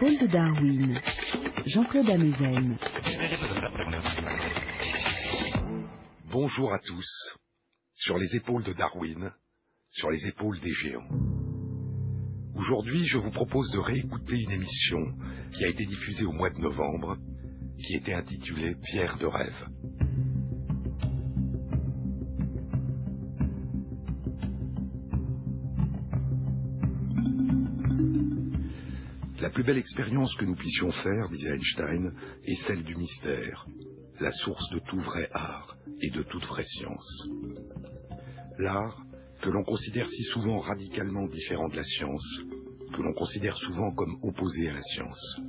Épaules de Darwin, Jean-Claude Amezen. Bonjour à tous. Sur les épaules de Darwin, sur les épaules des géants. Aujourd'hui, je vous propose de réécouter une émission qui a été diffusée au mois de novembre, qui était intitulée Pierre de rêve. La plus belle expérience que nous puissions faire, disait Einstein, est celle du mystère, la source de tout vrai art et de toute vraie science. L'art, que l'on considère si souvent radicalement différent de la science, que l'on considère souvent comme opposé à la science,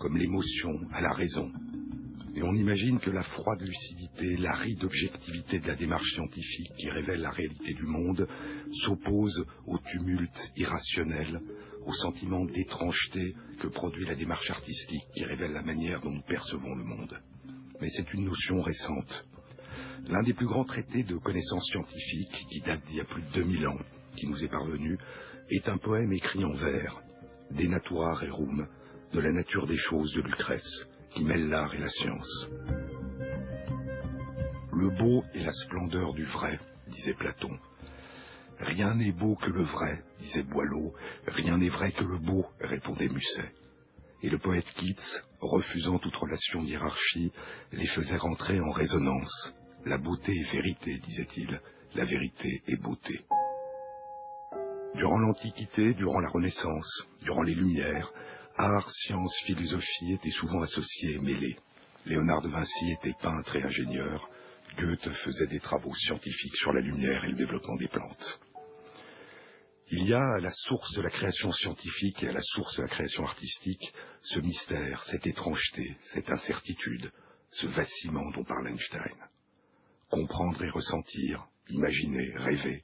comme l'émotion à la raison. Et on imagine que la froide lucidité, l'aride objectivité de la démarche scientifique qui révèle la réalité du monde s'oppose au tumulte irrationnel, au sentiment d'étrangeté que produit la démarche artistique qui révèle la manière dont nous percevons le monde. Mais c'est une notion récente. L'un des plus grands traités de connaissances scientifiques, qui date d'il y a plus de 2000 ans, qui nous est parvenu, est un poème écrit en vers, De natura rerum, de la nature des choses de Lucrèce, qui mêle l'art et la science. Le beau est la splendeur du vrai, disait Platon. Rien n'est beau que le vrai, disait Boileau. Rien n'est vrai que le beau, répondait Musset. Et le poète Keats, refusant toute relation d'hierarchie, les faisait rentrer en résonance. La beauté est vérité, disait-il. La vérité est beauté. Durant l'Antiquité, durant la Renaissance, durant les Lumières, art, science, philosophie étaient souvent associés et mêlés. Léonard de Vinci était peintre et ingénieur. Goethe faisait des travaux scientifiques sur la lumière et le développement des plantes. Il y a à la source de la création scientifique et à la source de la création artistique ce mystère, cette étrangeté, cette incertitude, ce vacillement dont parle Einstein. Comprendre et ressentir, imaginer, rêver.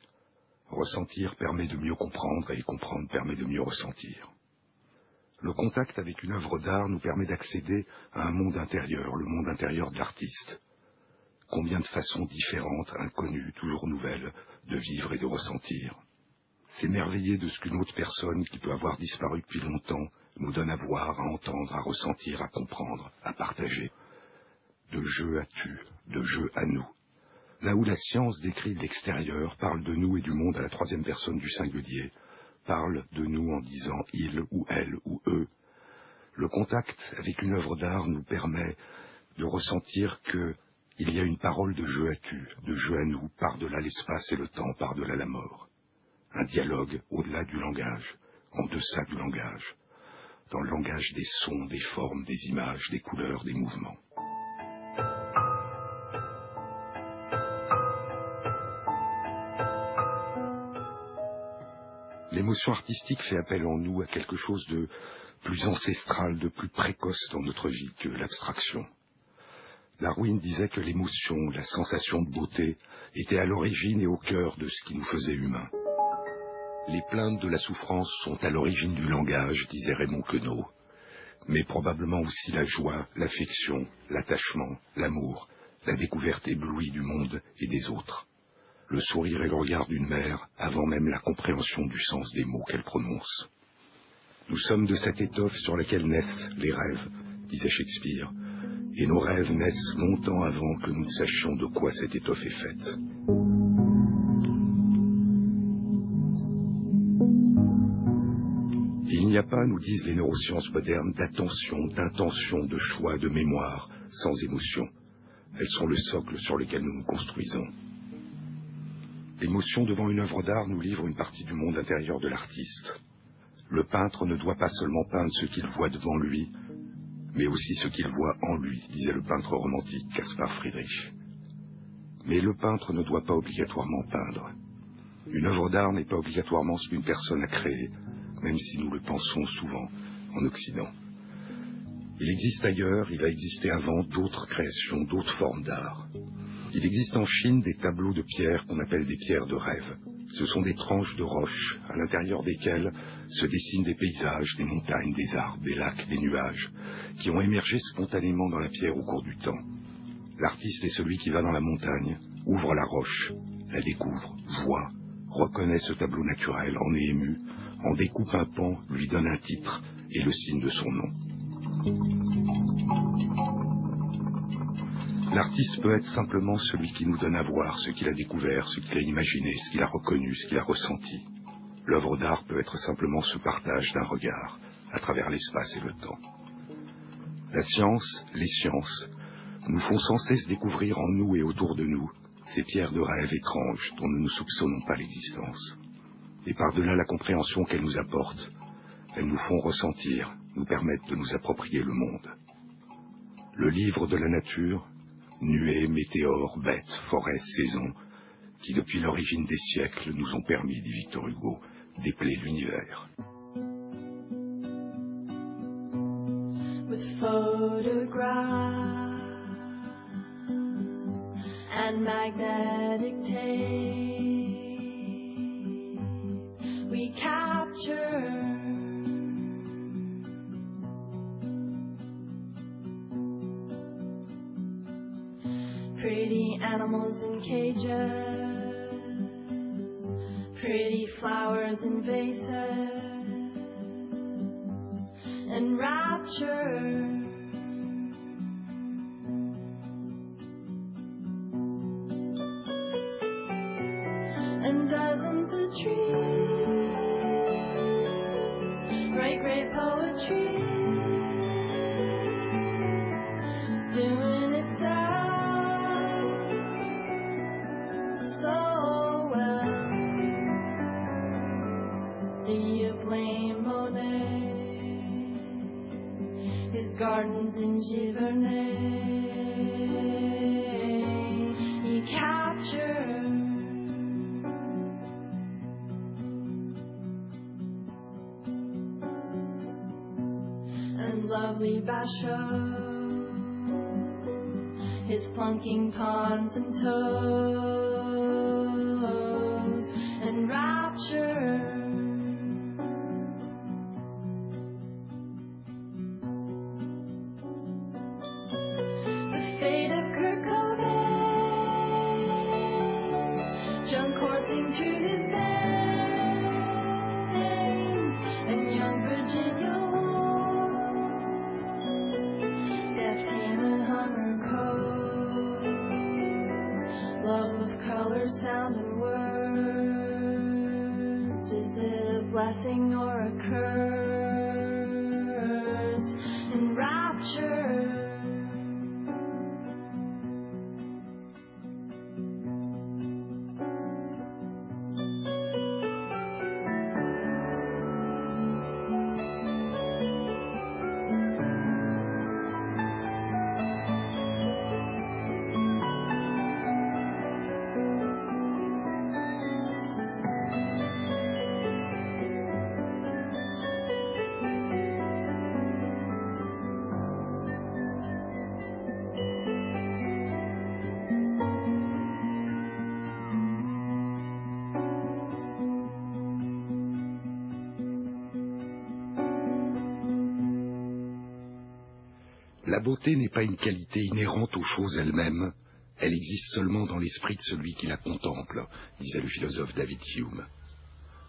Ressentir permet de mieux comprendre et comprendre permet de mieux ressentir. Le contact avec une œuvre d'art nous permet d'accéder à un monde intérieur, le monde intérieur de l'artiste. Combien de façons différentes, inconnues, toujours nouvelles, de vivre et de ressentir. S'émerveiller de ce qu'une autre personne qui peut avoir disparu depuis longtemps nous donne à voir, à entendre, à ressentir, à comprendre, à partager. De jeu à tu, de jeu à nous. Là où la science décrit l'extérieur, parle de nous et du monde à la troisième personne du singulier, parle de nous en disant il ou elle ou eux. Le contact avec une œuvre d'art nous permet de ressentir que il y a une parole de jeu à tu, de jeu à nous, par-delà l'espace et le temps, par-delà la mort. Un dialogue au-delà du langage, en deçà du langage, dans le langage des sons, des formes, des images, des couleurs, des mouvements. L'émotion artistique fait appel en nous à quelque chose de plus ancestral, de plus précoce dans notre vie que l'abstraction. Darwin disait que l'émotion, la sensation de beauté, était à l'origine et au cœur de ce qui nous faisait humains. Les plaintes de la souffrance sont à l'origine du langage, disait Raymond Queneau, mais probablement aussi la joie, l'affection, l'attachement, l'amour, la découverte éblouie du monde et des autres le sourire et le regard d'une mère avant même la compréhension du sens des mots qu'elle prononce. Nous sommes de cette étoffe sur laquelle naissent les rêves, disait Shakespeare, et nos rêves naissent longtemps avant que nous ne sachions de quoi cette étoffe est faite. N'y a pas, nous disent les neurosciences modernes, d'attention, d'intention, de choix, de mémoire, sans émotion. Elles sont le socle sur lequel nous nous construisons. L'émotion devant une œuvre d'art nous livre une partie du monde intérieur de l'artiste. Le peintre ne doit pas seulement peindre ce qu'il voit devant lui, mais aussi ce qu'il voit en lui, disait le peintre romantique Caspar Friedrich. Mais le peintre ne doit pas obligatoirement peindre. Une œuvre d'art n'est pas obligatoirement ce qu'une personne a créé, même si nous le pensons souvent en Occident. Il existe ailleurs, il a existé avant d'autres créations, d'autres formes d'art. Il existe en Chine des tableaux de pierre qu'on appelle des pierres de rêve. Ce sont des tranches de roches à l'intérieur desquelles se dessinent des paysages, des montagnes, des arbres, des lacs, des nuages, qui ont émergé spontanément dans la pierre au cours du temps. L'artiste est celui qui va dans la montagne, ouvre la roche, la découvre, voit, reconnaît ce tableau naturel, en est ému, en découpe un pan, lui donne un titre et le signe de son nom. L'artiste peut être simplement celui qui nous donne à voir ce qu'il a découvert, ce qu'il a imaginé, ce qu'il a reconnu, ce qu'il a ressenti. L'œuvre d'art peut être simplement ce partage d'un regard à travers l'espace et le temps. La science, les sciences, nous font sans cesse découvrir en nous et autour de nous ces pierres de rêve étranges dont nous ne soupçonnons pas l'existence. Et par-delà la compréhension qu'elles nous apportent, elles nous font ressentir, nous permettent de nous approprier le monde. Le livre de la nature, nuées, météores, bêtes, forêts, saisons, qui depuis l'origine des siècles nous ont permis, dit Victor Hugo, d'épeler l'univers. and magnetic we capture. Pretty animals in cages. Pretty flowers in vases. And rapture La beauté n'est pas une qualité inhérente aux choses elles-mêmes, elle existe seulement dans l'esprit de celui qui la contemple, disait le philosophe David Hume.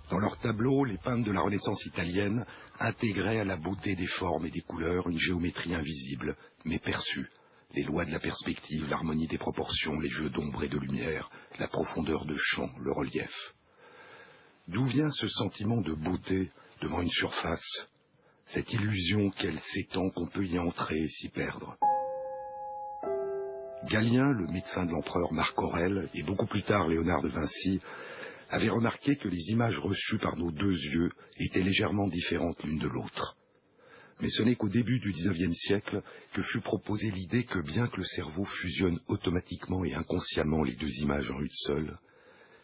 Dans leurs tableaux, les peintres de la Renaissance italienne intégraient à la beauté des formes et des couleurs une géométrie invisible, mais perçue, les lois de la perspective, l'harmonie des proportions, les jeux d'ombre et de lumière, la profondeur de champ, le relief. D'où vient ce sentiment de beauté devant une surface cette illusion qu'elle s'étend qu'on peut y entrer et s'y perdre. Galien, le médecin de l'empereur Marc Aurèle, et beaucoup plus tard Léonard de Vinci, avaient remarqué que les images reçues par nos deux yeux étaient légèrement différentes l'une de l'autre. Mais ce n'est qu'au début du XIXe siècle que fut proposée l'idée que bien que le cerveau fusionne automatiquement et inconsciemment les deux images en une seule,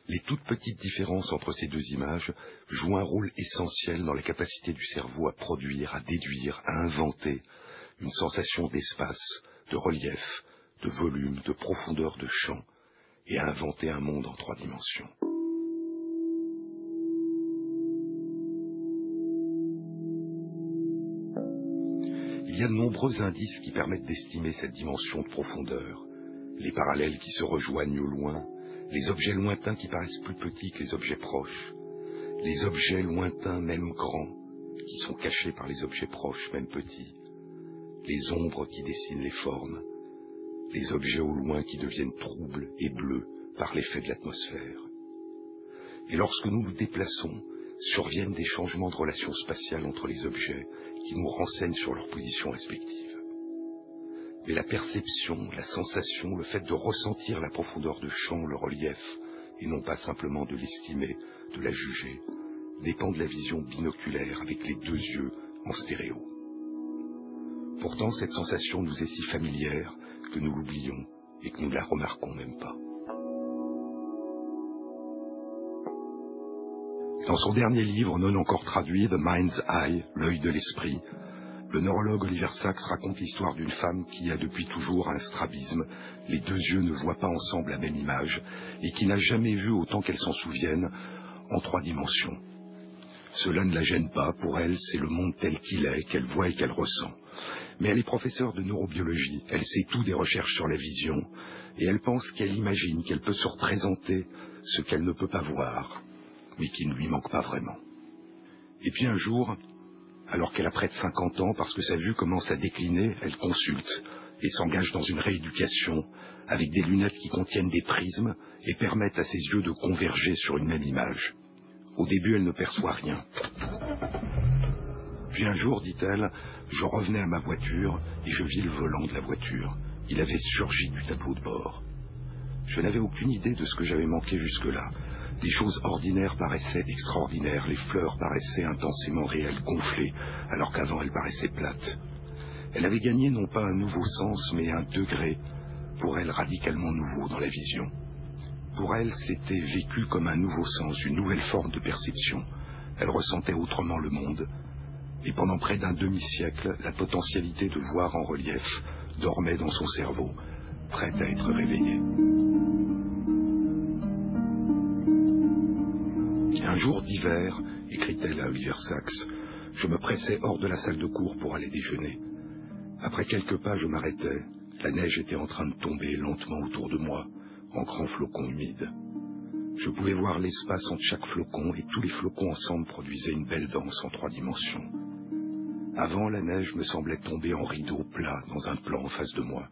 les toutes petites différences entre ces deux images jouent un rôle essentiel dans la capacité du cerveau à produire, à déduire, à inventer une sensation d'espace, de relief, de volume, de profondeur de champ, et à inventer un monde en trois dimensions. Il y a de nombreux indices qui permettent d'estimer cette dimension de profondeur, les parallèles qui se rejoignent au loin, les objets lointains qui paraissent plus petits que les objets proches, les objets lointains même grands, qui sont cachés par les objets proches, même petits, les ombres qui dessinent les formes, les objets au loin qui deviennent troubles et bleus par l'effet de l'atmosphère. Et lorsque nous nous déplaçons, surviennent des changements de relations spatiales entre les objets qui nous renseignent sur leur position respective. Mais la perception, la sensation, le fait de ressentir la profondeur de champ, le relief, et non pas simplement de l'estimer, de la juger, dépend de la vision binoculaire avec les deux yeux en stéréo. Pourtant, cette sensation nous est si familière que nous l'oublions et que nous ne la remarquons même pas. Dans son dernier livre, non encore traduit, The Mind's Eye, l'œil de l'esprit, le neurologue Oliver Sacks raconte l'histoire d'une femme qui a depuis toujours un strabisme, les deux yeux ne voient pas ensemble la même image, et qui n'a jamais vu, autant qu'elle s'en souvienne, en trois dimensions. Cela ne la gêne pas, pour elle, c'est le monde tel qu'il est, qu'elle voit et qu'elle ressent. Mais elle est professeure de neurobiologie, elle sait tout des recherches sur la vision, et elle pense qu'elle imagine qu'elle peut se représenter ce qu'elle ne peut pas voir, mais qui ne lui manque pas vraiment. Et puis un jour, alors qu'elle a près de 50 ans, parce que sa vue commence à décliner, elle consulte et s'engage dans une rééducation avec des lunettes qui contiennent des prismes et permettent à ses yeux de converger sur une même image. Au début, elle ne perçoit rien. Puis un jour, dit-elle, je revenais à ma voiture et je vis le volant de la voiture. Il avait surgi du tableau de bord. Je n'avais aucune idée de ce que j'avais manqué jusque-là, des choses ordinaires paraissaient extraordinaires, les fleurs paraissaient intensément réelles, gonflées, alors qu'avant elles paraissaient plates. Elle avait gagné non pas un nouveau sens, mais un degré, pour elle radicalement nouveau dans la vision. Pour elle, c'était vécu comme un nouveau sens, une nouvelle forme de perception. Elle ressentait autrement le monde, et pendant près d'un demi-siècle, la potentialité de voir en relief dormait dans son cerveau, prête à être réveillée. Un jour d'hiver, écrit-elle à Oliver Sacks, je me pressais hors de la salle de cours pour aller déjeuner. Après quelques pas, je m'arrêtais. La neige était en train de tomber lentement autour de moi, en grands flocons humides. Je pouvais voir l'espace entre chaque flocon et tous les flocons ensemble produisaient une belle danse en trois dimensions. Avant, la neige me semblait tomber en rideau plat dans un plan en face de moi.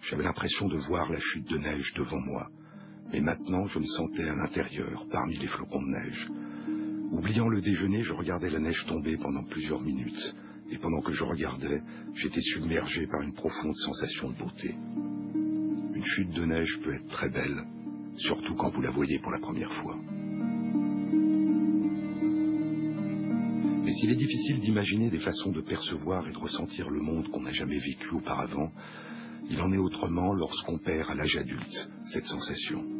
J'avais l'impression de voir la chute de neige devant moi. Mais maintenant, je me sentais à l'intérieur, parmi les flocons de neige. Oubliant le déjeuner, je regardais la neige tomber pendant plusieurs minutes, et pendant que je regardais, j'étais submergé par une profonde sensation de beauté. Une chute de neige peut être très belle, surtout quand vous la voyez pour la première fois. Mais s'il est difficile d'imaginer des façons de percevoir et de ressentir le monde qu'on n'a jamais vécu auparavant, il en est autrement lorsqu'on perd à l'âge adulte cette sensation.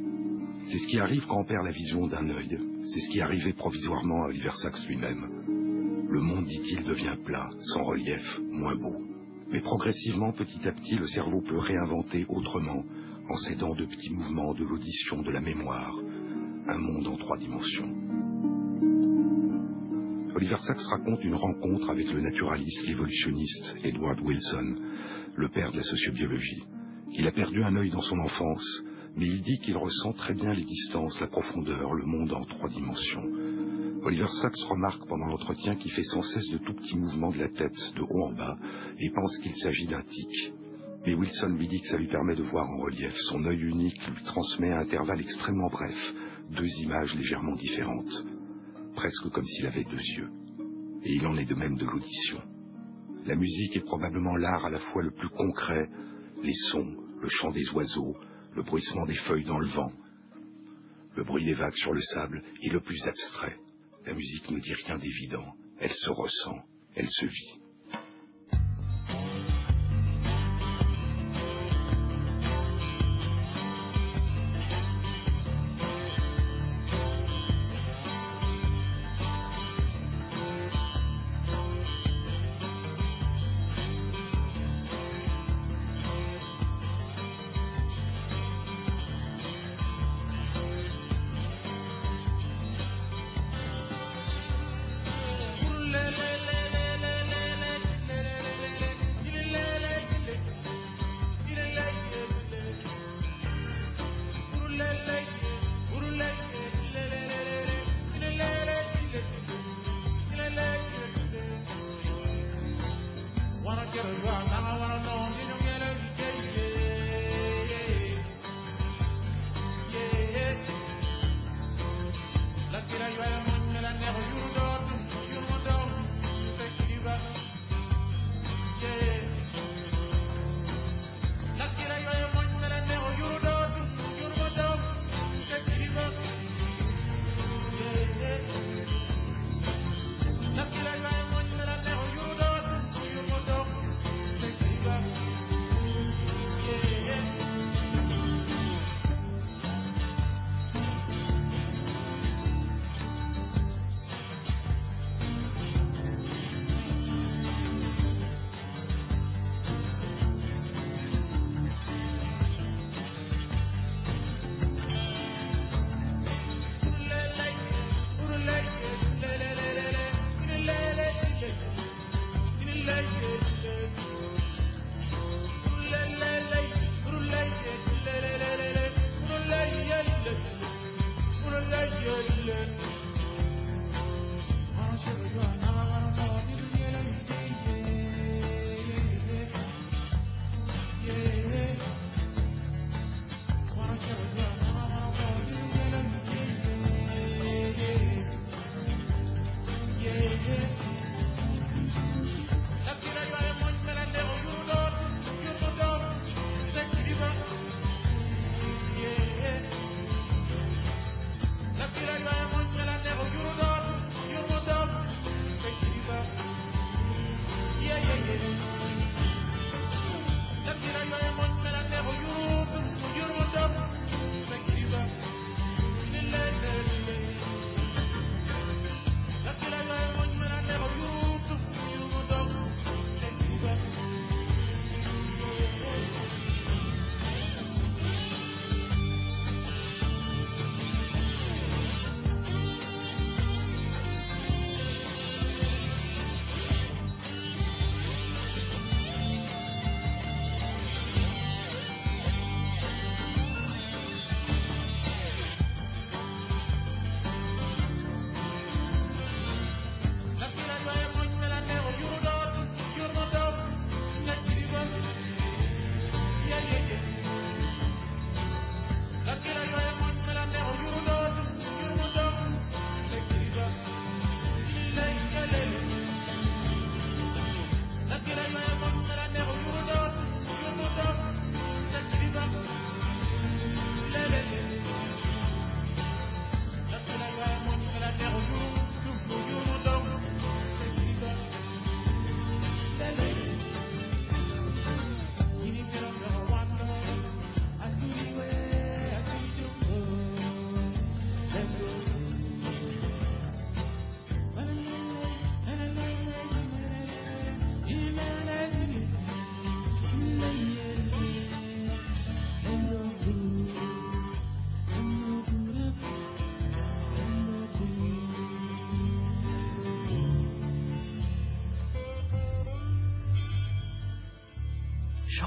C'est ce qui arrive quand on perd la vision d'un œil. C'est ce qui arrivait provisoirement à Oliver Sacks lui-même. Le monde, dit-il, devient plat, sans relief, moins beau. Mais progressivement, petit à petit, le cerveau peut réinventer autrement, en s'aidant de petits mouvements, de l'audition, de la mémoire, un monde en trois dimensions. Oliver Sacks raconte une rencontre avec le naturaliste, l'évolutionniste Edward Wilson, le père de la sociobiologie. Il a perdu un œil dans son enfance, mais il dit qu'il ressent très bien les distances, la profondeur, le monde en trois dimensions. Oliver Sacks remarque pendant l'entretien qu'il fait sans cesse de tout petits mouvements de la tête, de haut en bas, et pense qu'il s'agit d'un tic. Mais Wilson lui dit que ça lui permet de voir en relief. Son œil unique lui transmet à intervalles extrêmement brefs deux images légèrement différentes, presque comme s'il avait deux yeux. Et il en est de même de l'audition. La musique est probablement l'art à la fois le plus concret, les sons, le chant des oiseaux, le bruissement des feuilles dans le vent, le bruit des vagues sur le sable est le plus abstrait. La musique ne dit rien d'évident, elle se ressent, elle se vit.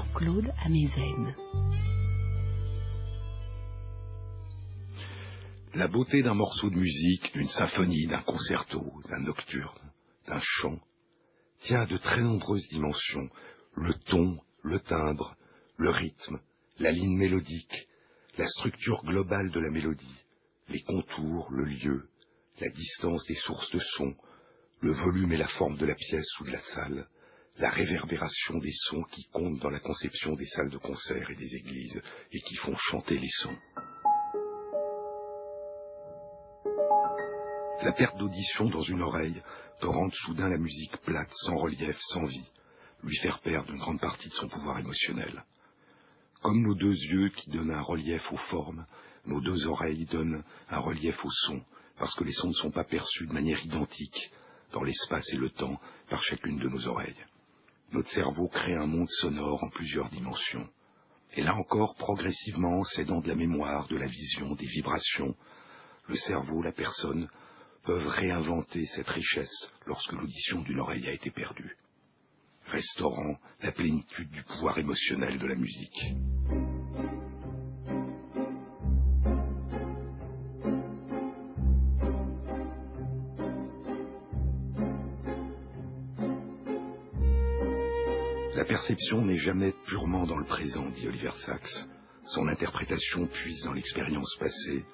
Jean-Claude Amezen. La beauté d'un morceau de musique, d'une symphonie, d'un concerto, d'un nocturne, d'un chant, tient à de très nombreuses dimensions, le ton, le timbre, le rythme, la ligne mélodique, la structure globale de la mélodie, les contours, le lieu, la distance des sources de son, le volume et la forme de la pièce ou de la salle, la réverbération des sons qui comptent dans la conception des salles de concert et des églises et qui font chanter les sons. La perte d'audition dans une oreille peut rendre soudain la musique plate, sans relief, sans vie, lui faire perdre une grande partie de son pouvoir émotionnel. Comme nos deux yeux qui donnent un relief aux formes, nos deux oreilles donnent un relief aux sons, parce que les sons ne sont pas perçus de manière identique dans l'espace et le temps par chacune de nos oreilles. Notre cerveau crée un monde sonore en plusieurs dimensions. Et là encore, progressivement, s'aidant de la mémoire, de la vision, des vibrations, le cerveau, la personne, peuvent réinventer cette richesse lorsque l'audition d'une oreille a été perdue, restaurant la plénitude du pouvoir émotionnel de la musique. Perception n'est jamais purement dans le présent, dit Oliver Sacks. Son interprétation puise dans l'expérience passée,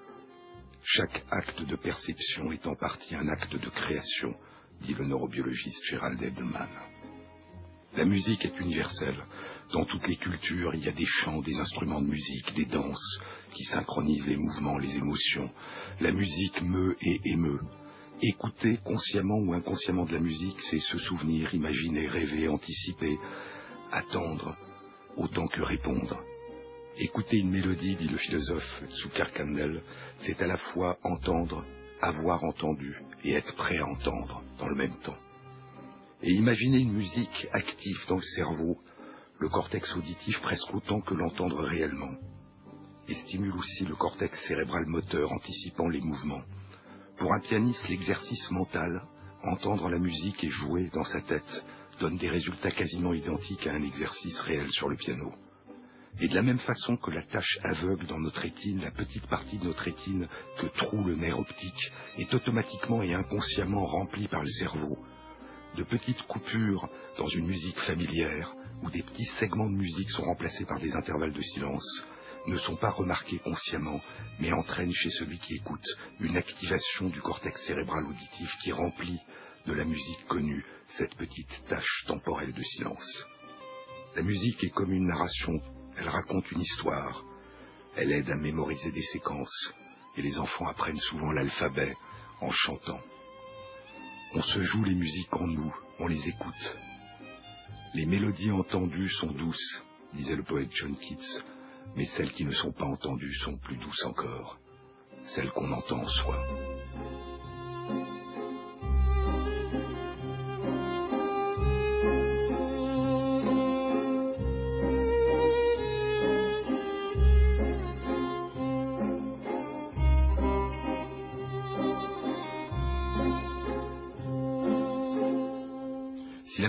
chaque acte de perception est en partie un acte de création, dit le neurobiologiste Gerald Edelman. La musique est universelle. Dans toutes les cultures, il y a des chants, des instruments de musique, des danses qui synchronisent les mouvements, les émotions. La musique meut et émeut. Écouter consciemment ou inconsciemment de la musique, c'est se souvenir, imaginer, rêver, anticiper, attendre, autant que répondre. Écouter une mélodie, dit le philosophe Tsukar Kandel, c'est à la fois entendre, avoir entendu et être prêt à entendre dans le même temps. Et imaginer une musique active dans le cerveau, le cortex auditif presque autant que l'entendre réellement, et stimule aussi le cortex cérébral moteur anticipant les mouvements. Pour un pianiste, l'exercice mental, entendre la musique et jouer dans sa tête, donne des résultats quasiment identiques à un exercice réel sur le piano. Et de la même façon que la tache aveugle dans notre rétine, la petite partie de notre rétine que troue le nerf optique, est automatiquement et inconsciemment remplie par le cerveau. De petites coupures dans une musique familière, où des petits segments de musique sont remplacés par des intervalles de silence, ne sont pas remarqués consciemment, mais entraînent chez celui qui écoute une activation du cortex cérébral auditif qui remplit de la musique connue cette petite tache temporelle de silence. La musique est comme une narration elle raconte une histoire. Elle aide à mémoriser des séquences. Et les enfants apprennent souvent l'alphabet en chantant. On se joue les musiques en nous, on les écoute. Les mélodies entendues sont douces, disait le poète John Keats, mais celles qui ne sont pas entendues sont plus douces encore, celles qu'on entend en soi.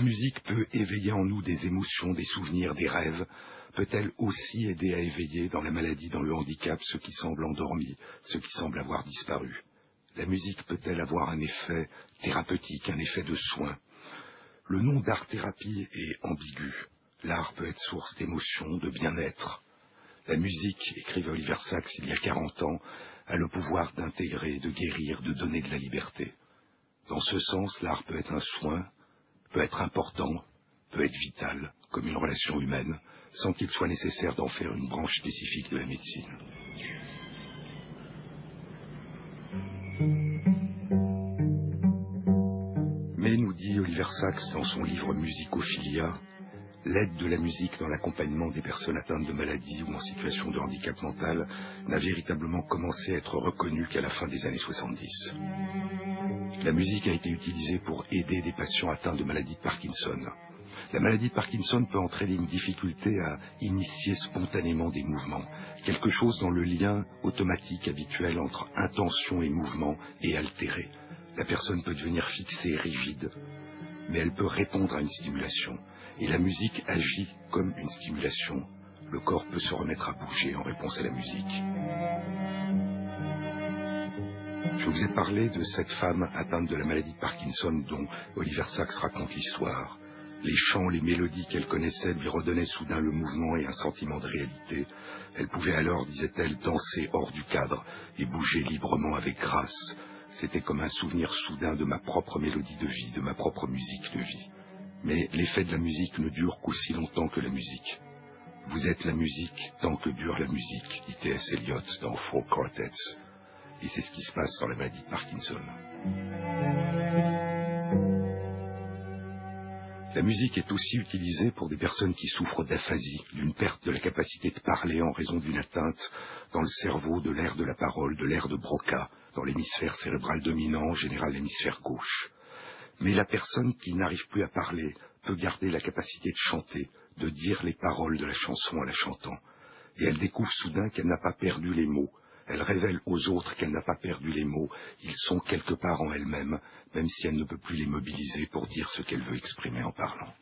La musique peut éveiller en nous des émotions, des souvenirs, des rêves, peut-elle aussi aider à éveiller dans la maladie, dans le handicap, ceux qui semblent endormis, ceux qui semblent avoir disparu? La musique peut-elle avoir un effet thérapeutique, un effet de soin? Le nom d'art-thérapie est ambigu. L'art peut être source d'émotion, de bien-être. La musique, écrivait Oliver Sacks il y a 40 ans, a le pouvoir d'intégrer, de guérir, de donner de la liberté. Dans ce sens, l'art peut être un soin, peut être important, peut être vital, comme une relation humaine, sans qu'il soit nécessaire d'en faire une branche spécifique de la médecine. Mais, nous dit Oliver Sacks dans son livre Musicophilia, l'aide de la musique dans l'accompagnement des personnes atteintes de maladies ou en situation de handicap mental n'a véritablement commencé à être reconnue qu'à la fin des années 70. La musique a été utilisée pour aider des patients atteints de maladie de Parkinson. La maladie de Parkinson peut entraîner une difficulté à initier spontanément des mouvements, quelque chose dans le lien automatique habituel entre intention et mouvement est altéré. La personne peut devenir fixée, rigide, mais elle peut répondre à une stimulation. Et la musique agit comme une stimulation. Le corps peut se remettre à bouger en réponse à la musique. Je vous ai parlé de cette femme atteinte de la maladie de Parkinson dont Oliver Sacks raconte l'histoire. Les chants, les mélodies qu'elle connaissait lui redonnaient soudain le mouvement et un sentiment de réalité. Elle pouvait alors, disait-elle, danser hors du cadre et bouger librement avec grâce. C'était comme un souvenir soudain de ma propre mélodie de vie, de ma propre musique de vie. Mais l'effet de la musique ne dure qu'aussi longtemps que la musique. Vous êtes la musique tant que dure la musique, dit T.S. Eliot dans Four Quartets. Et c'est ce qui se passe dans la maladie de Parkinson. La musique est aussi utilisée pour des personnes qui souffrent d'aphasie, d'une perte de la capacité de parler en raison d'une atteinte dans le cerveau de l'air de la parole, de l'air de Broca, dans l'hémisphère cérébral dominant, en général l'hémisphère gauche. Mais la personne qui n'arrive plus à parler peut garder la capacité de chanter, de dire les paroles de la chanson en la chantant. Et elle découvre soudain qu'elle n'a pas perdu les mots, elle révèle aux autres qu'elle n'a pas perdu les mots, ils sont quelque part en elle-même, même si elle ne peut plus les mobiliser pour dire ce qu'elle veut exprimer en parlant.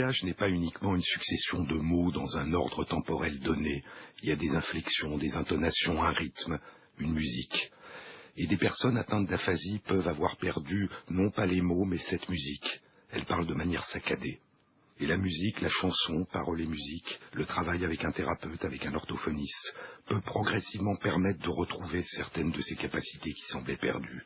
Langage n'est pas uniquement une succession de mots dans un ordre temporel donné. Il y a des inflexions, des intonations, un rythme, une musique. Et des personnes atteintes d'aphasie peuvent avoir perdu non pas les mots, mais cette musique. Elle parle de manière saccadée. Et la musique, la chanson, paroles et musique, le travail avec un thérapeute, avec un orthophoniste, peut progressivement permettre de retrouver certaines de ces capacités qui semblaient perdues.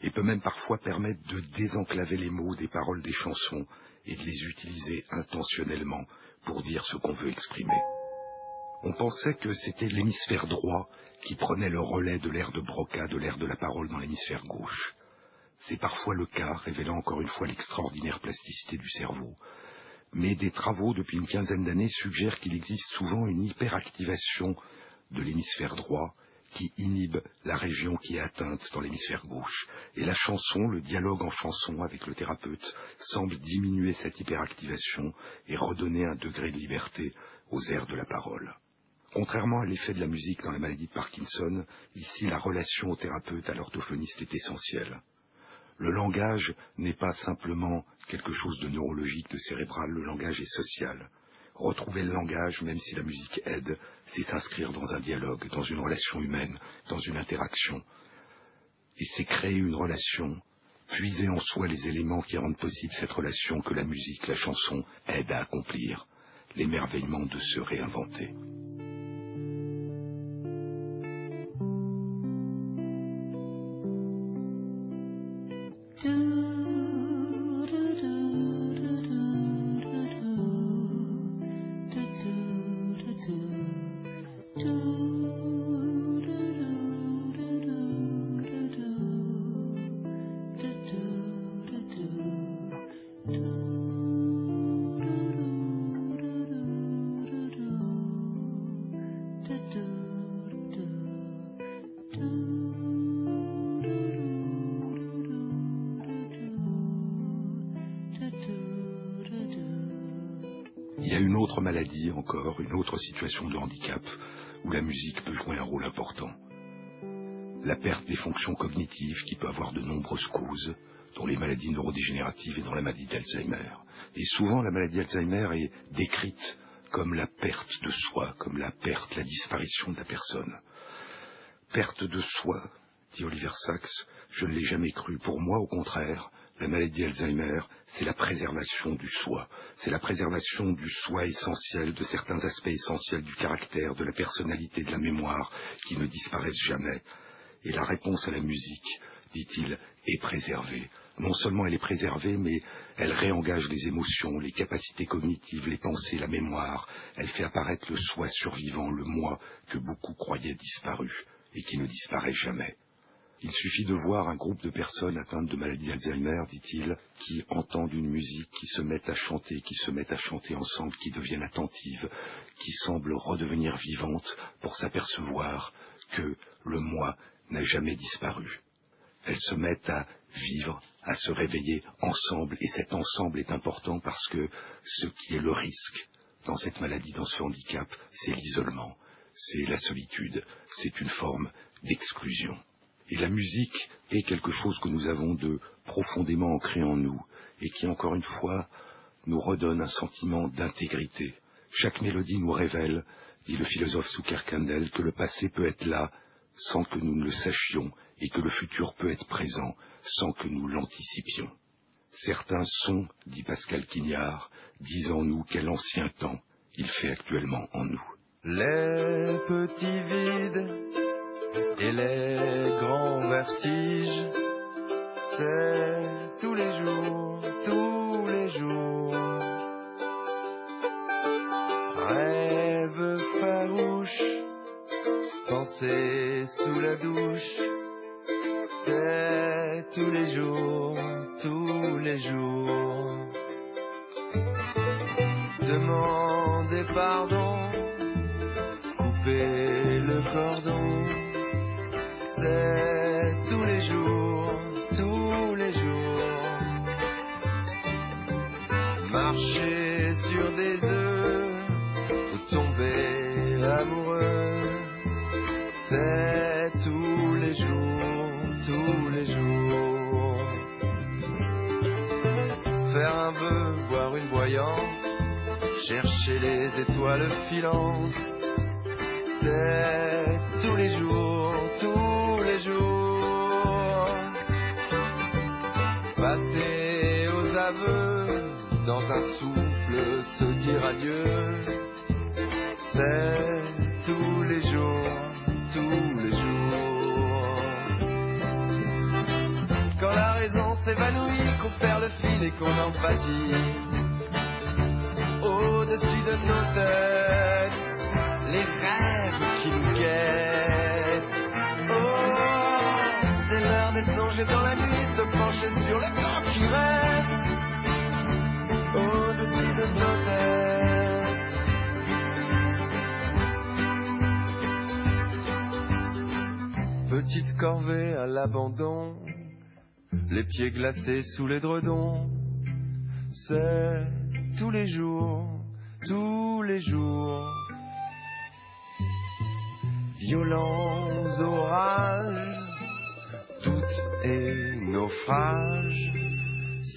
Et peut même parfois permettre de désenclaver les mots des paroles des chansons et de les utiliser intentionnellement pour dire ce qu'on veut exprimer. On pensait que c'était l'hémisphère droit qui prenait le relais de l'air de Broca, de l'air de la parole dans l'hémisphère gauche. C'est parfois le cas, révélant encore une fois l'extraordinaire plasticité du cerveau. Mais des travaux depuis une quinzaine d'années suggèrent qu'il existe souvent une hyperactivation de l'hémisphère droit qui inhibe la région qui est atteinte dans l'hémisphère gauche. Et la chanson, le dialogue en chanson avec le thérapeute, semble diminuer cette hyperactivation et redonner un degré de liberté aux airs de la parole. Contrairement à l'effet de la musique dans la maladie de Parkinson, ici la relation au thérapeute, à l'orthophoniste est essentielle. Le langage n'est pas simplement quelque chose de neurologique, de cérébral, le langage est social. Retrouver le langage, même si la musique aide, c'est s'inscrire dans un dialogue, dans une relation humaine, dans une interaction. Et c'est créer une relation, puiser en soi les éléments qui rendent possible cette relation que la musique, la chanson aident à accomplir, l'émerveillement de se réinventer. Maladie encore, une autre situation de handicap où la musique peut jouer un rôle important. La perte des fonctions cognitives qui peut avoir de nombreuses causes, dont les maladies neurodégénératives et dans la maladie d'Alzheimer. Et souvent la maladie d'Alzheimer est décrite comme la perte de soi, comme la perte, la disparition de la personne. Perte de soi, dit Oliver Sacks, je ne l'ai jamais cru. Pour moi, au contraire, la maladie d'Alzheimer, c'est la préservation du soi, c'est la préservation du soi essentiel, de certains aspects essentiels du caractère, de la personnalité, de la mémoire, qui ne disparaissent jamais. Et la réponse à la musique, dit-il, est préservée. Non seulement elle est préservée, mais elle réengage les émotions, les capacités cognitives, les pensées, la mémoire. Elle fait apparaître le soi survivant, le moi que beaucoup croyaient disparu et qui ne disparaît jamais. Il suffit de voir un groupe de personnes atteintes de maladie d'Alzheimer, dit-il, qui entendent une musique, qui se mettent à chanter, qui se mettent à chanter ensemble, qui deviennent attentives, qui semblent redevenir vivantes pour s'apercevoir que le moi n'a jamais disparu. Elles se mettent à vivre, à se réveiller ensemble, et cet ensemble est important parce que ce qui est le risque dans cette maladie, dans ce handicap, c'est l'isolement, c'est la solitude, c'est une forme d'exclusion. Et la musique est quelque chose que nous avons de profondément ancré en nous et qui, encore une fois, nous redonne un sentiment d'intégrité. Chaque mélodie nous révèle, dit le philosophe Kandel, que le passé peut être là sans que nous ne le sachions et que le futur peut être présent sans que nous l'anticipions. Certains sons, dit Pascal Quignard, disent en nous quel ancien temps il fait actuellement en nous. Les petits vides et les grands vertiges, c'est tous les jours, tous les jours. Rêve farouche, penser sous la douche, c'est tous les jours, tous les jours. Demander pardon, les étoiles filantes, c'est tous les jours, tous Passer aux aveux, dans un souffle se dire adieu, c'est tous les jours, tous les jours. Quand la raison s'évanouit, qu'on perd le fil et qu'on fatigue, au-dessus de nos têtes, les rêves qui nous guettent. Oh, c'est l'heure des songes dans la nuit sur le temps qui reste au-dessus de nos têtes. Petite corvée à l'abandon, les pieds glacés sous l'édredon, c'est tous les jours, tous les jours. violents orages, doutes et naufrages,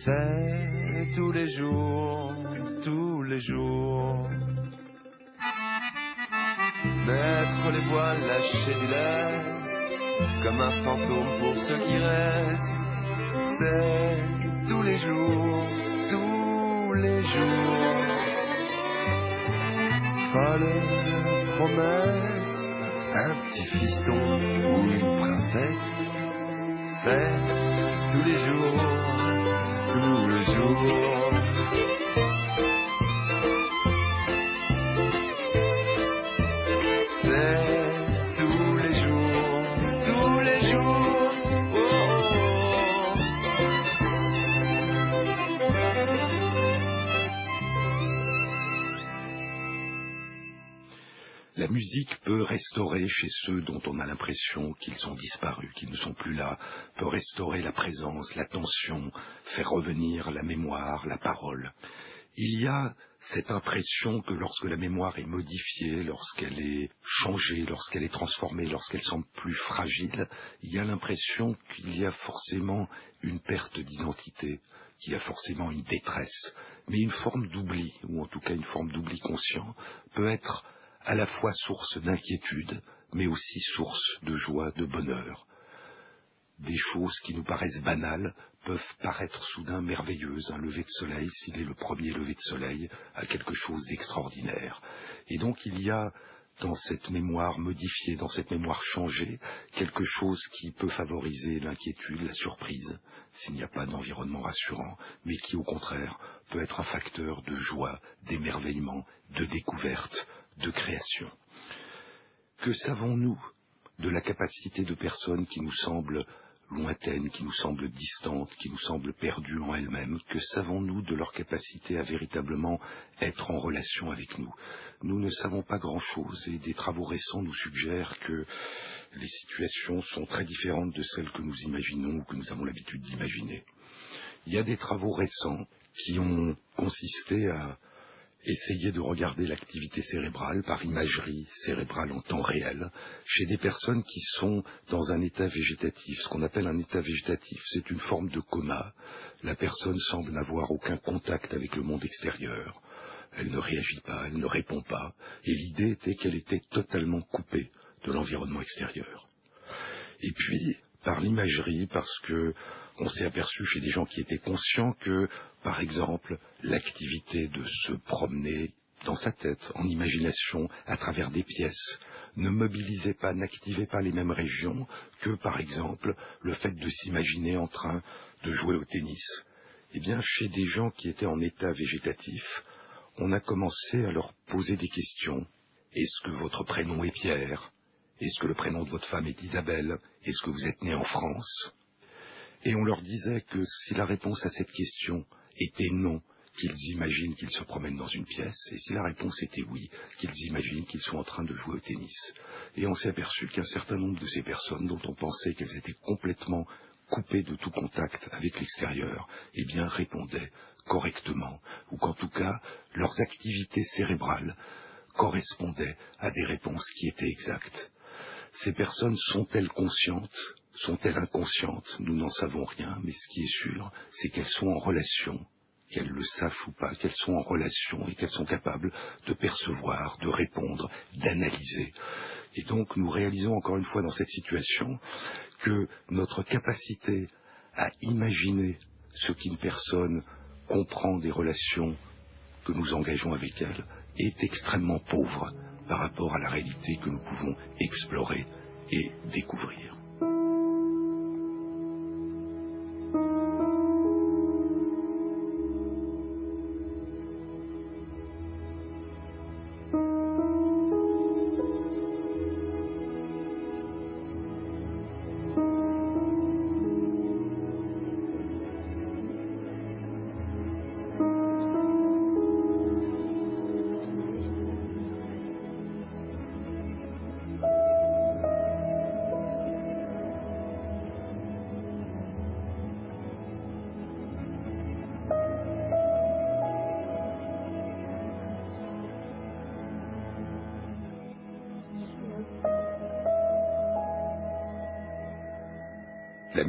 c'est tous les jours, tous les jours. Mettre les voiles, lâcher du lest, comme un fantôme pour ceux qui restent, c'est tous les jours, tous les jours. Folle promesse, un petit fiston ou une princesse, c'est tous les jours, tous les jours. Musique peut restaurer chez ceux dont on a l'impression qu'ils ont disparu, qu'ils ne sont plus là, peut restaurer la présence, l'attention, faire revenir la mémoire, la parole. Il y a cette impression que lorsque la mémoire est modifiée, lorsqu'elle est changée, lorsqu'elle est transformée, lorsqu'elle semble plus fragile, il y a l'impression qu'il y a forcément une perte d'identité, qu'il y a forcément une détresse. Mais une forme d'oubli, ou en tout cas une forme d'oubli conscient, peut être à la fois source d'inquiétude, mais aussi source de joie, de bonheur. Des choses qui nous paraissent banales peuvent paraître soudain merveilleuses. Un lever de soleil, s'il est le premier lever de soleil, a quelque chose d'extraordinaire. Et donc il y a dans cette mémoire modifiée, dans cette mémoire changée, quelque chose qui peut favoriser l'inquiétude, la surprise, s'il n'y a pas d'environnement rassurant, mais qui au contraire peut être un facteur de joie, d'émerveillement, de découverte, de création. Que savons-nous de la capacité de personnes qui nous semblent lointaines, qui nous semblent distantes, qui nous semblent perdues en elles-mêmes, que savons-nous de leur capacité à véritablement être en relation avec nous? Nous ne savons pas grand-chose et des travaux récents nous suggèrent que les situations sont très différentes de celles que nous imaginons ou que nous avons l'habitude d'imaginer. Il y a des travaux récents qui ont consisté à essayer de regarder l'activité cérébrale par imagerie cérébrale en temps réel chez des personnes qui sont dans un état végétatif. Ce qu'on appelle un état végétatif, c'est une forme de coma. La personne semble n'avoir aucun contact avec le monde extérieur. Elle ne réagit pas, elle ne répond pas. Et l'idée était qu'elle était totalement coupée de l'environnement extérieur. Et puis, par l'imagerie, parce que on s'est aperçu chez des gens qui étaient conscients que, par exemple, l'activité de se promener dans sa tête, en imagination, à travers des pièces, ne mobilisait pas, n'activait pas les mêmes régions que, par exemple, le fait de s'imaginer en train de jouer au tennis. Eh bien, chez des gens qui étaient en état végétatif, on a commencé à leur poser des questions. Est-ce que votre prénom est Pierre? Est-ce que le prénom de votre femme est Isabelle? Est-ce que vous êtes né en France? Et on leur disait que si la réponse à cette question était non, qu'ils imaginent qu'ils se promènent dans une pièce, et si la réponse était oui, qu'ils imaginent qu'ils sont en train de jouer au tennis. Et on s'est aperçu qu'un certain nombre de ces personnes, dont on pensait qu'elles étaient complètement coupées de tout contact avec l'extérieur, eh bien répondaient correctement, ou qu'en tout cas leurs activités cérébrales correspondaient à des réponses qui étaient exactes. Ces personnes sont-elles conscientes sont-elles inconscientes? Nous n'en savons rien, mais ce qui est sûr, c'est qu'elles sont en relation, qu'elles le sachent ou pas, qu'elles sont en relation et qu'elles sont capables de percevoir, de répondre, d'analyser. Et donc nous réalisons encore une fois dans cette situation que notre capacité à imaginer ce qu'une personne comprend des relations que nous engageons avec elle est extrêmement pauvre par rapport à la réalité que nous pouvons explorer et découvrir.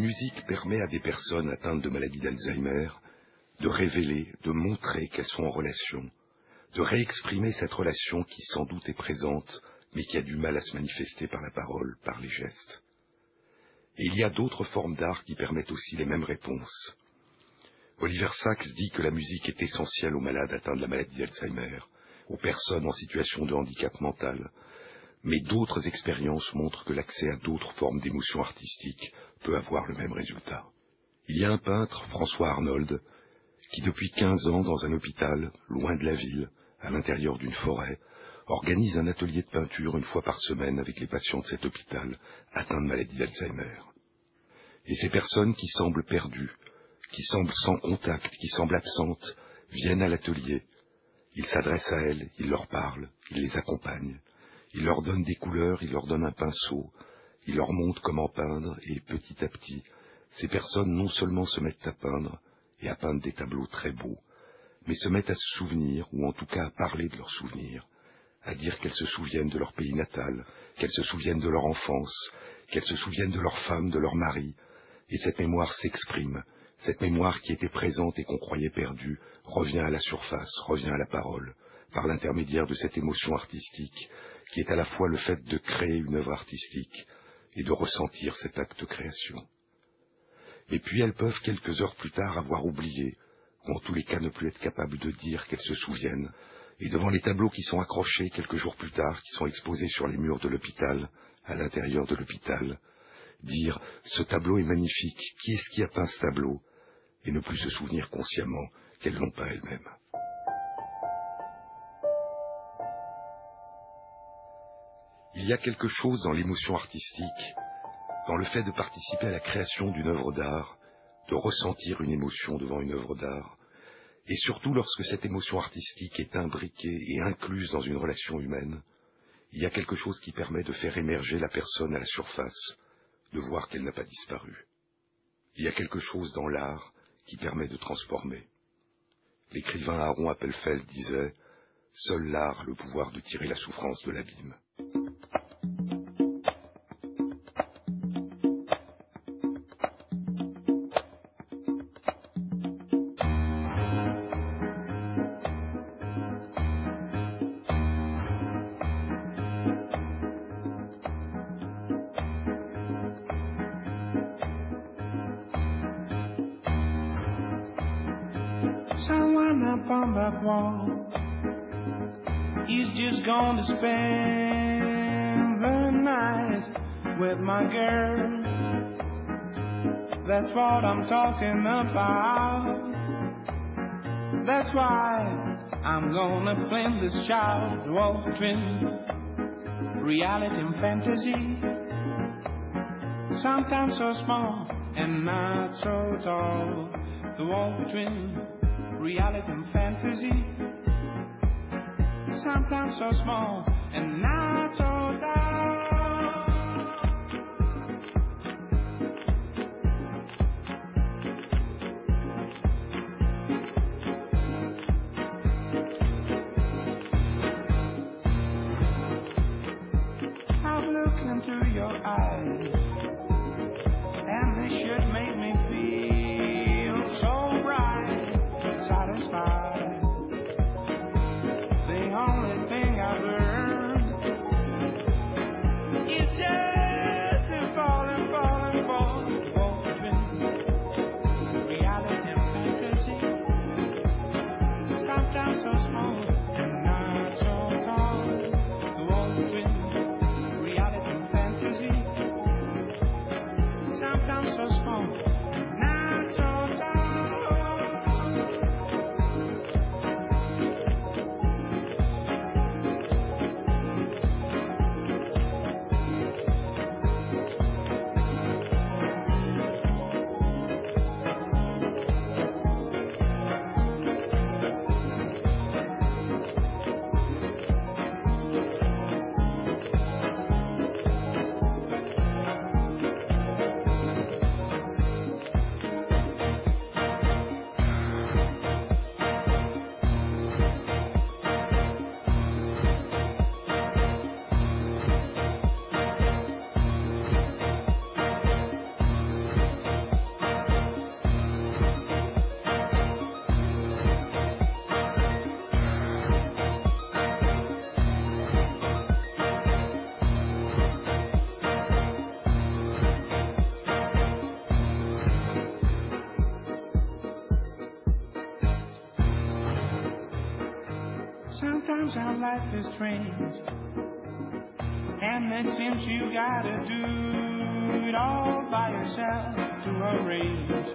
Musique permet à des personnes atteintes de maladie d'Alzheimer de révéler, de montrer qu'elles sont en relation, de réexprimer cette relation qui sans doute est présente, mais qui a du mal à se manifester par la parole, par les gestes. Et il y a d'autres formes d'art qui permettent aussi les mêmes réponses. Oliver Sacks dit que la musique est essentielle aux malades atteints de la maladie d'Alzheimer, aux personnes en situation de handicap mental, mais d'autres expériences montrent que l'accès à d'autres formes d'émotions artistiques peut avoir le même résultat. Il y a un peintre, François Arnold, qui depuis quinze ans, dans un hôpital, loin de la ville, à l'intérieur d'une forêt, organise un atelier de peinture une fois par semaine avec les patients de cet hôpital atteints de maladie d'Alzheimer. Et ces personnes qui semblent perdues, qui semblent sans contact, qui semblent absentes, viennent à l'atelier. Il s'adresse à elles, il leur parle, il les accompagne, il leur donne des couleurs, il leur donne un pinceau, il leur montre comment peindre, et petit à petit, ces personnes non seulement se mettent à peindre, et à peindre des tableaux très beaux, mais se mettent à se souvenir, ou en tout cas à parler de leurs souvenirs, à dire qu'elles se souviennent de leur pays natal, qu'elles se souviennent de leur enfance, qu'elles se souviennent de leur femme, de leur mari, et cette mémoire s'exprime, cette mémoire qui était présente et qu'on croyait perdue revient à la surface, revient à la parole, par l'intermédiaire de cette émotion artistique, qui est à la fois le fait de créer une œuvre artistique et de ressentir cet acte de création. Et puis elles peuvent quelques heures plus tard avoir oublié, ou en tous les cas ne plus être capables de dire qu'elles se souviennent, et devant les tableaux qui sont accrochés quelques jours plus tard, qui sont exposés sur les murs de l'hôpital, à l'intérieur de l'hôpital, dire ce tableau est magnifique, qui est-ce qui a peint ce tableau? et ne plus se souvenir consciemment qu'elles l'ont pas elles-mêmes. Il y a quelque chose dans l'émotion artistique, dans le fait de participer à la création d'une œuvre d'art, de ressentir une émotion devant une œuvre d'art, et surtout lorsque cette émotion artistique est imbriquée et incluse dans une relation humaine, il y a quelque chose qui permet de faire émerger la personne à la surface, de voir qu'elle n'a pas disparu. Il y a quelque chose dans l'art qui permet de transformer. L'écrivain Aaron Appelfeld disait Seul l'art a le pouvoir de tirer la souffrance de l'abîme. Someone up on that wall spend the night with my girl. That's what I'm talking about. That's why I'm gonna blend this child walk between reality and fantasy. Sometimes so small and not so tall. The wall between reality and fantasy sometimes so small and not so loud. Sometimes our life is strange, and it seems you gotta do it all by yourself to arrange.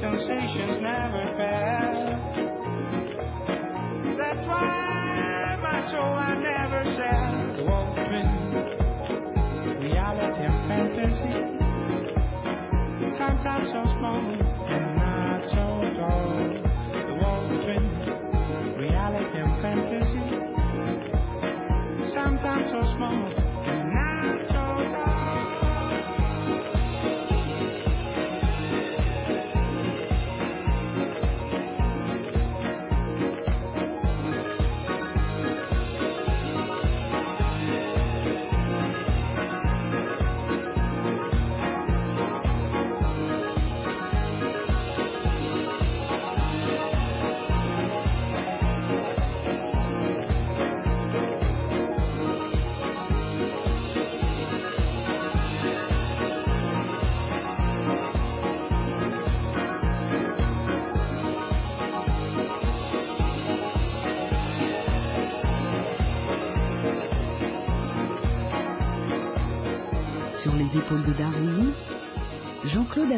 Sensations never fail. That's why my soul I never sell. Walking reality and fantasy. Sometimes so small Jean-Claude.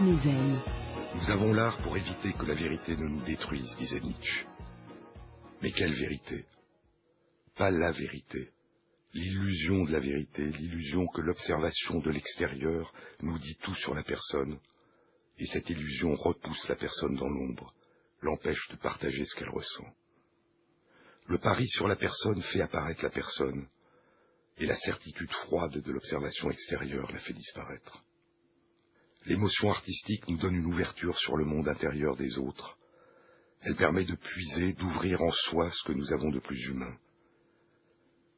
Nous avons l'art pour éviter que la vérité ne nous détruise, disait Nietzsche. Mais quelle vérité? Pas la vérité. L'illusion de la vérité, l'illusion que l'observation de l'extérieur nous dit tout sur la personne, et cette illusion repousse la personne dans l'ombre, l'empêche de partager ce qu'elle ressent. Le pari sur la personne fait apparaître la personne, et la certitude froide de l'observation extérieure la fait disparaître. L'émotion artistique nous donne une ouverture sur le monde intérieur des autres. Elle permet de puiser, d'ouvrir en soi ce que nous avons de plus humain.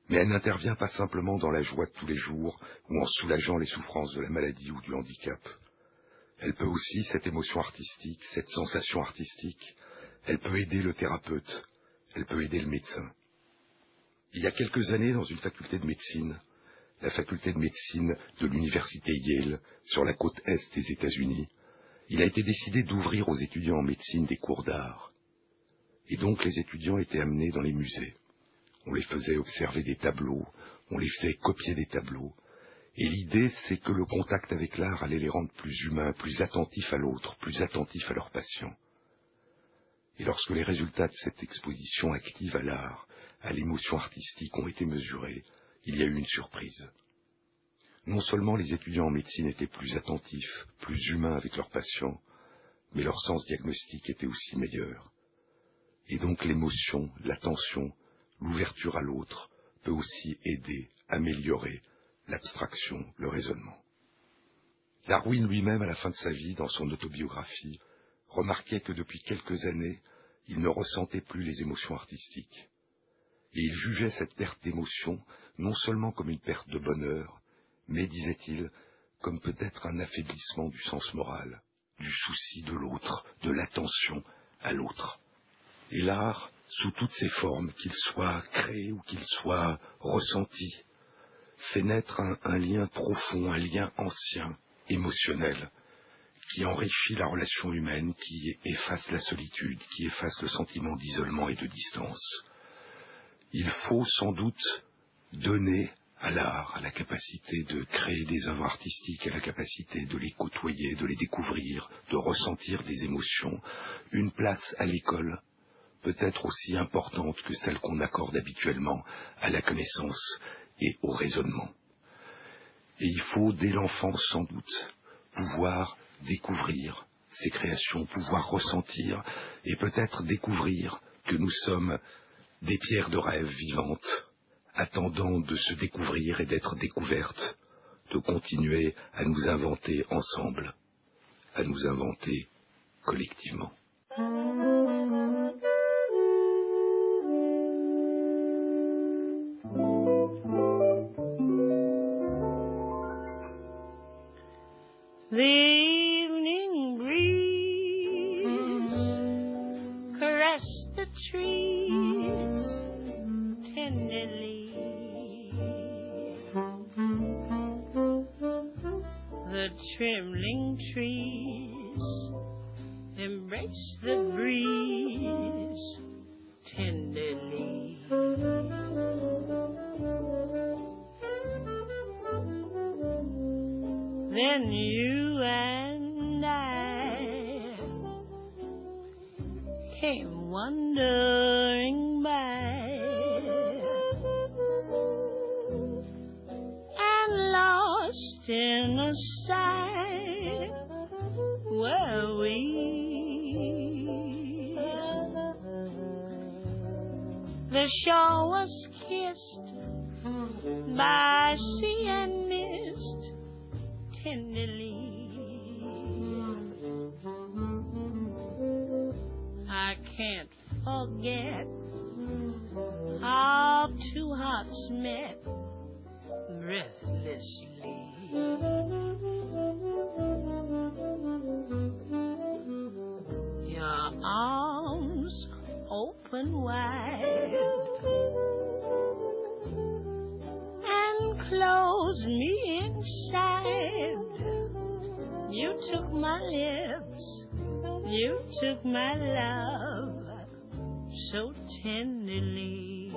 Mais elle n'intervient pas simplement dans la joie de tous les jours ou en soulageant les souffrances de la maladie ou du handicap. Elle peut aussi, cette émotion artistique, cette sensation artistique, elle peut aider le thérapeute, elle peut aider le médecin. Il y a quelques années, dans une faculté de médecine, la faculté de médecine de l'université Yale, sur la côte est des États-Unis, il a été décidé d'ouvrir aux étudiants en médecine des cours d'art. Et donc les étudiants étaient amenés dans les musées. On les faisait observer des tableaux, on les faisait copier des tableaux. Et l'idée, c'est que le contact avec l'art allait les rendre plus humains, plus attentifs à l'autre, plus attentifs à leurs patients. Et lorsque les résultats de cette exposition active à l'art, à l'émotion artistique ont été mesurés, il y a eu une surprise. Non seulement les étudiants en médecine étaient plus attentifs, plus humains avec leurs patients, mais leur sens diagnostique était aussi meilleur. Et donc l'émotion, l'attention, l'ouverture à l'autre peut aussi aider, améliorer l'abstraction, le raisonnement. Darwin lui-même, à la fin de sa vie, dans son autobiographie, remarquait que depuis quelques années, il ne ressentait plus les émotions artistiques. Et il jugeait cette perte d'émotion non seulement comme une perte de bonheur, mais, disait-il, comme peut-être un affaiblissement du sens moral, du souci de l'autre, de l'attention à l'autre. Et l'art, sous toutes ses formes, qu'il soit créé ou qu'il soit ressenti, fait naître un, un lien profond, un lien ancien, émotionnel, qui enrichit la relation humaine, qui efface la solitude, qui efface le sentiment d'isolement et de distance. Il faut sans doute donner à l'art, à la capacité de créer des œuvres artistiques, à la capacité de les côtoyer, de les découvrir, de ressentir des émotions, une place à l'école, peut-être aussi importante que celle qu'on accorde habituellement à la connaissance et au raisonnement. Et il faut, dès l'enfance sans doute, pouvoir découvrir ces créations, pouvoir ressentir et peut-être découvrir que nous sommes des pierres de rêve vivantes, attendant de se découvrir et d'être découvertes, de continuer à nous inventer ensemble, à nous inventer collectivement. Can't forget how two hearts met breathlessly. Your arms open wide and close me inside. You took my lips, you took my love so tenderly.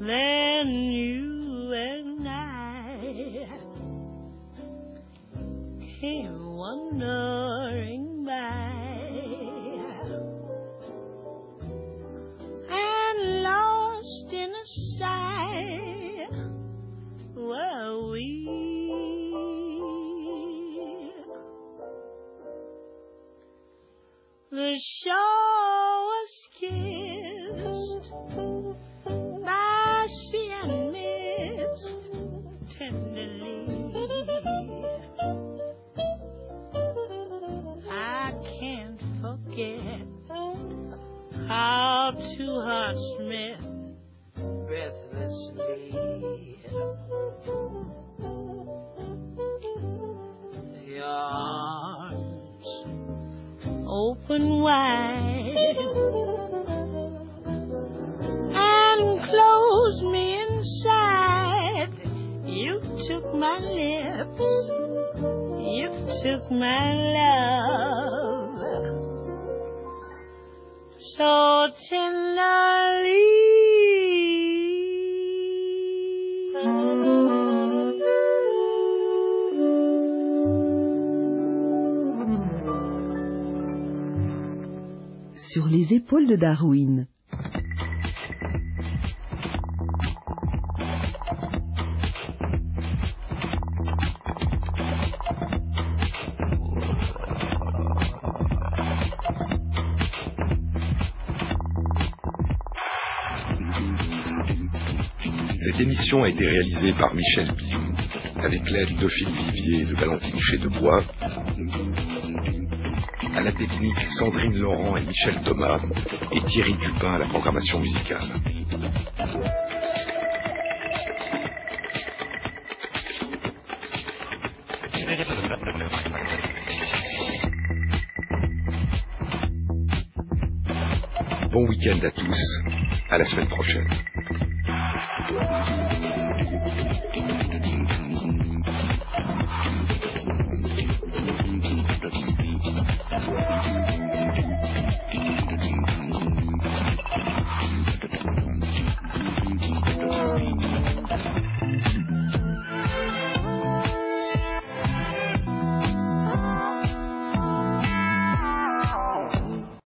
Then you The my. Sur les épaules de Darwin. A été réalisée par Michel Billon, avec l'aide d'Ophile Vivier et de Valentine Chédebois. À la technique, Sandrine Laurent et Michel Thomas, et Thierry Dupin à la programmation musicale. Bon week-end à tous, à la semaine prochaine.